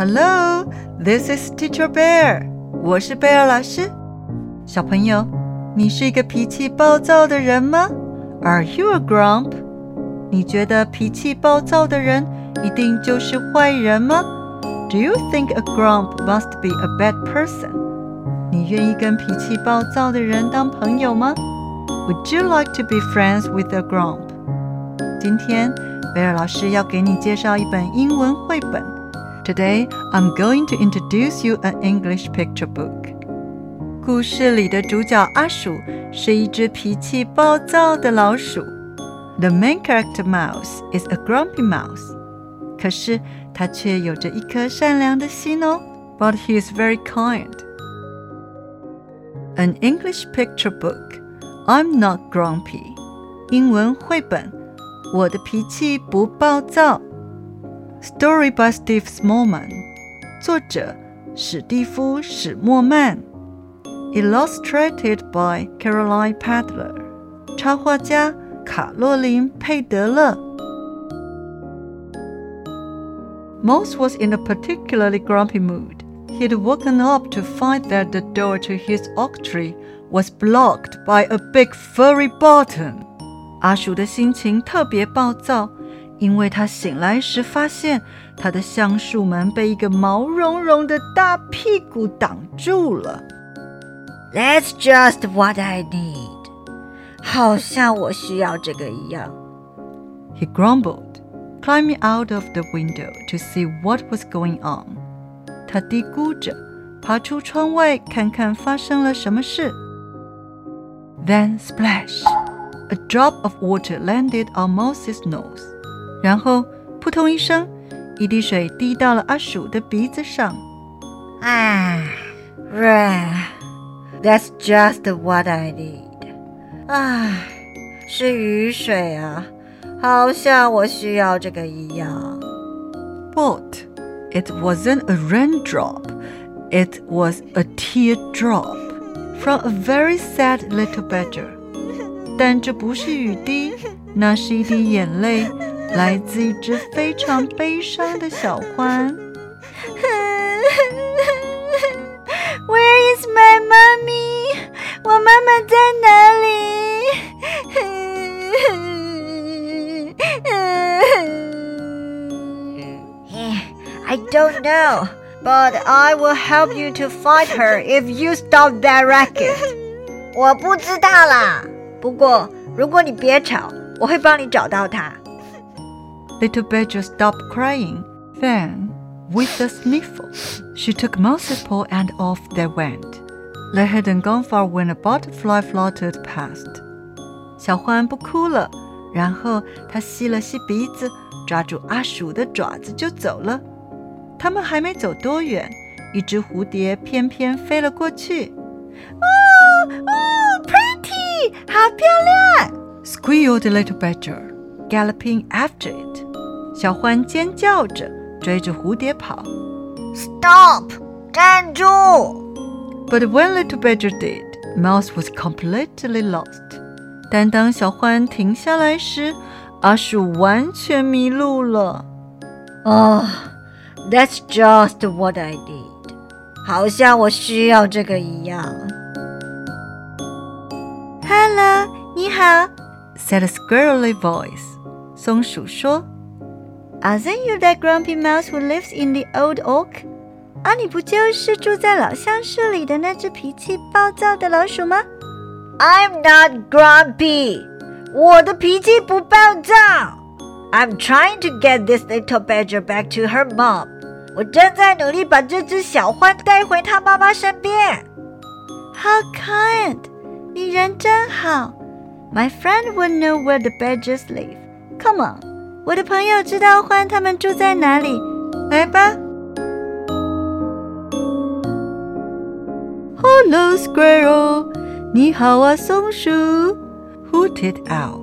Hello, this is Teacher Bear. 我是贝尔老师。小朋友，你是一个脾气暴躁的人吗？Are you a grump？你觉得脾气暴躁的人一定就是坏人吗？Do you think a grump must be a bad person？你愿意跟脾气暴躁的人当朋友吗？Would you like to be friends with a grump？今天贝尔老师要给你介绍一本英文绘本。Today, I'm going to introduce you an English picture book. 故事里的主角阿鼠是一只脾气暴躁的老鼠。The main character Mouse is a grumpy mouse. 可是他却有着一颗善良的心哦。But he is very kind. An English picture book. I'm not grumpy. 英文绘本，我的脾气不暴躁。 Story by Steve Smallman，作者史蒂夫·史默曼，Illustrated by Caroline Pedler，插画家卡洛琳·佩德勒。Mouse was in a particularly grumpy mood. He had woken up to find that the door to his oak tree was blocked by a big furry button. 阿鼠的心情特别暴躁。因为他醒来时发现他的橡树门被一个毛茸茸的大屁股挡住了。That's just what I need，好像我需要这个一样。He grumbled, climbing out of the window to see what was going on。他嘀咕着，爬出窗外看看发生了什么事。Then splash, a drop of water landed on Mouse's nose. 然后扑通一声，一滴水滴到了阿鼠的鼻子上。啊，rain，that's just what I need。唉，是雨水啊，好像我需要这个一样。But it wasn't a raindrop. It was a teardrop from a very sad little badger. 但这不是雨滴，那是一滴眼泪。 来自一只非常悲伤的小獾。Where is my mommy？我妈妈在哪里？I don't know, but I will help you to find her if you stop that racket. 我不知道啦，不过如果你别吵，我会帮你找到她。 Little Badger stopped crying. Then, with a sniffle, she took Mouse's paw and off they went. They hadn't gone far when a butterfly fluttered past. 小獾不哭了，然后它吸了吸鼻子，抓住阿鼠的爪子就走了。他们还没走多远，一只蝴蝶翩翩飞了过去。哦哦，pretty，好漂亮！squealed little badger, galloping after it. 小獾尖叫着追着蝴蝶跑。Stop！站住！But when little badger did, Mouse was completely lost. 但当小獾停下来时，阿鼠完全迷路了。Oh, that's just what I need. 好像我需要这个一样。Hello，你好，said a squirrely voice. 松鼠说。 Aren't you that grumpy mouse who lives in the old oak？啊，你不就是住在老橡树里的那只脾气暴躁的老鼠吗？I'm not grumpy，我的脾气不暴躁。I'm trying to get this little badger back to her mom。我正在努力把这只小獾带回它妈妈身边。How kind！你人真好。My friend would know where the badgers live. Come on. 我的朋友知道獾他们住在哪里，来吧。Hello, squirrel，你好啊，松鼠。Hooted owl，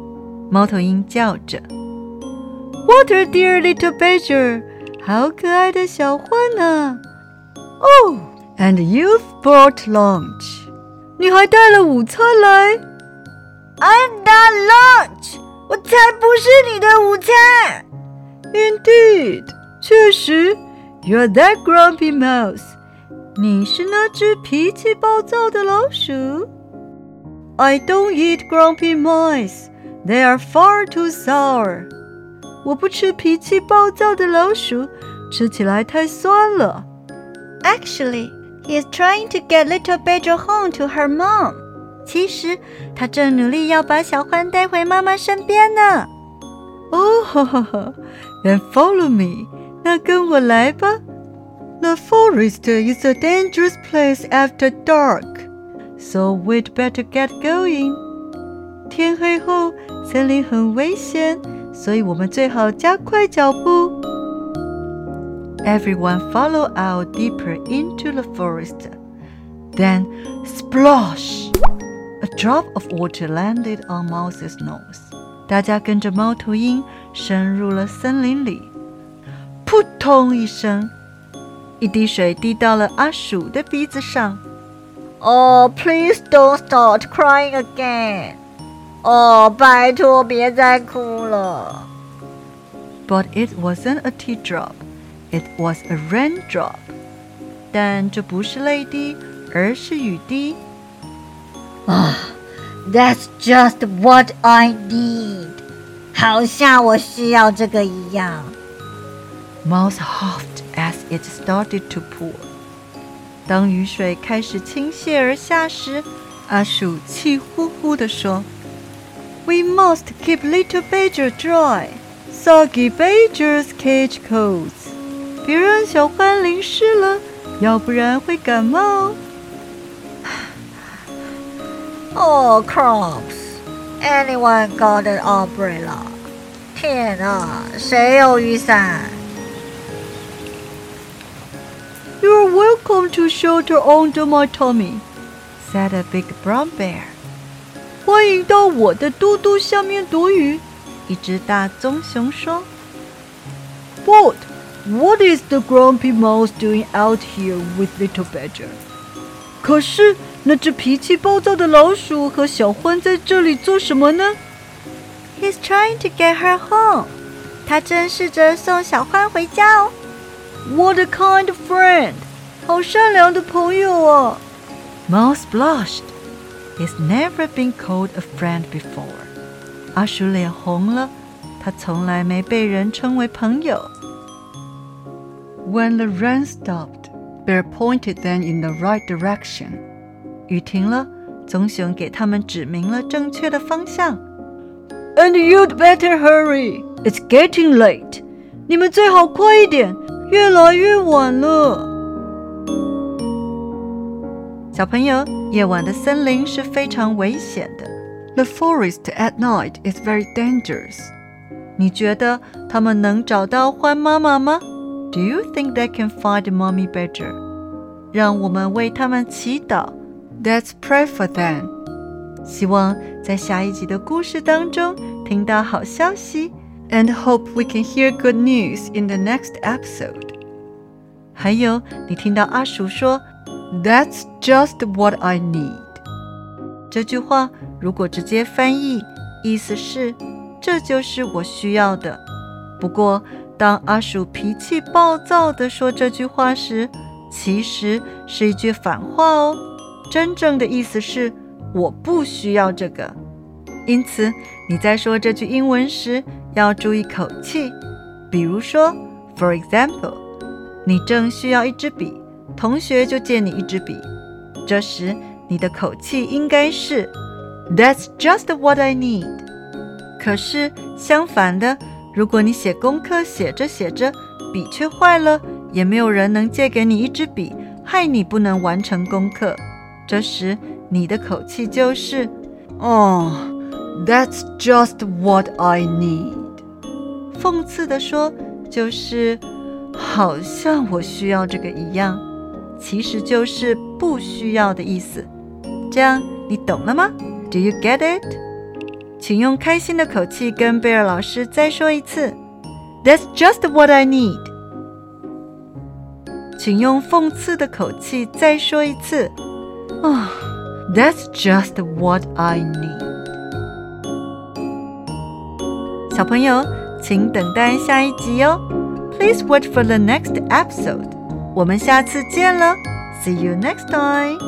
猫头鹰叫着。What a dear little badger，好可爱的小獾呢。Oh, and you've brought lunch，你还带了午餐来。I'm not lunch。我才不是你的午餐。Indeed，确实 You're that grumpy mouse. 你是那只脾气暴躁的老鼠。I don't eat grumpy mice. They are far too sour. 我不吃脾气暴躁的老鼠，吃起来太酸了。Actually, he is trying to get Little Badger home to her mom. 其实他正努力要把小獾带回妈妈身边呢。哦，哈哈哈！Then follow me. 那跟我来吧。The forest is a dangerous place after dark, so we'd better get going. 天黑后，森林很危险，所以我们最好加快脚步。Everyone follow out deeper into the forest. Then, splash! A drop of water landed on Mouse's nose. 大家跟着猫头鹰深入了森林里。扑通一声。一滴水滴到了阿鼠的鼻子上。Oh, please don't start crying again. 哦，拜托别再哭了。But it wasn't a teardrop. It was a raindrop. 但这不是泪滴，而是雨滴。 啊，That's just what I need. 好像我需要这个一样。Mouse huffed as it started to pour。当雨水开始倾泻而下时，阿鼠气呼呼地说：“We must keep little Badger dry. Soggy Badgers catch colds。别让小獾淋湿了，要不然会感冒。” Oh, crops! Anyone got an umbrella? 天啊，谁有雨伞？You're welcome to shelter under my tummy," said a big brown bear. 欢迎到我的肚肚下面躲雨，一只大棕熊说。But what is the grumpy mouse doing out here with little badger? 可是 那只脾气暴躁的老鼠和小獾在这里做什么呢？He's trying to get her home. 他正试着送小獾回家哦。what a kind friend! 好善良的朋友啊！Mouse blushed. He's never been called a friend before. 阿鼠脸红了，他从来没被人称为朋友。When the rain stopped, Bear pointed them in the right direction. 雨停了，棕熊给他们指明了正确的方向。And you'd better hurry. It's getting late. 你们最好快一点。越来越晚了，小朋友，夜晚的森林是非常危险的。The forest at night is very dangerous。你觉得他们能找到獾妈妈吗？Do you think they can find Mommy Badger？让我们为他们祈祷。 Let's pray for them。希望在下一集的故事当中听到好消息。and hope we can hear good news in the next episode. 还有，你听到阿鼠说 "That's just what I need" 这句话，如果直接翻译，意思是这就是我需要的。不过，当阿鼠脾气暴躁地说这句话时，其实是一句反话哦。真正的意思是我不需要这个。因此，你在说这句英文时。要注意口气，比如说，for example，你正需要一支笔，同学就借你一支笔，这时你的口气应该是，That's just what I need。可是相反的，如果你写功课写着写着，笔却坏了，也没有人能借给你一支笔，害你不能完成功课，这时你的口气就是，哦，That's just what I need。讽刺地说，就是好像我需要这个一样，其实就是不需要的意思。这样你懂了吗？Do you get it？请用开心的口气跟贝尔老师再说一次。That's just what I need。请用讽刺的口气再说一次。啊，That's just what I need。小朋友。请等待下一集哦。 Please watch for the next episode. 我们下次见了，See you next time.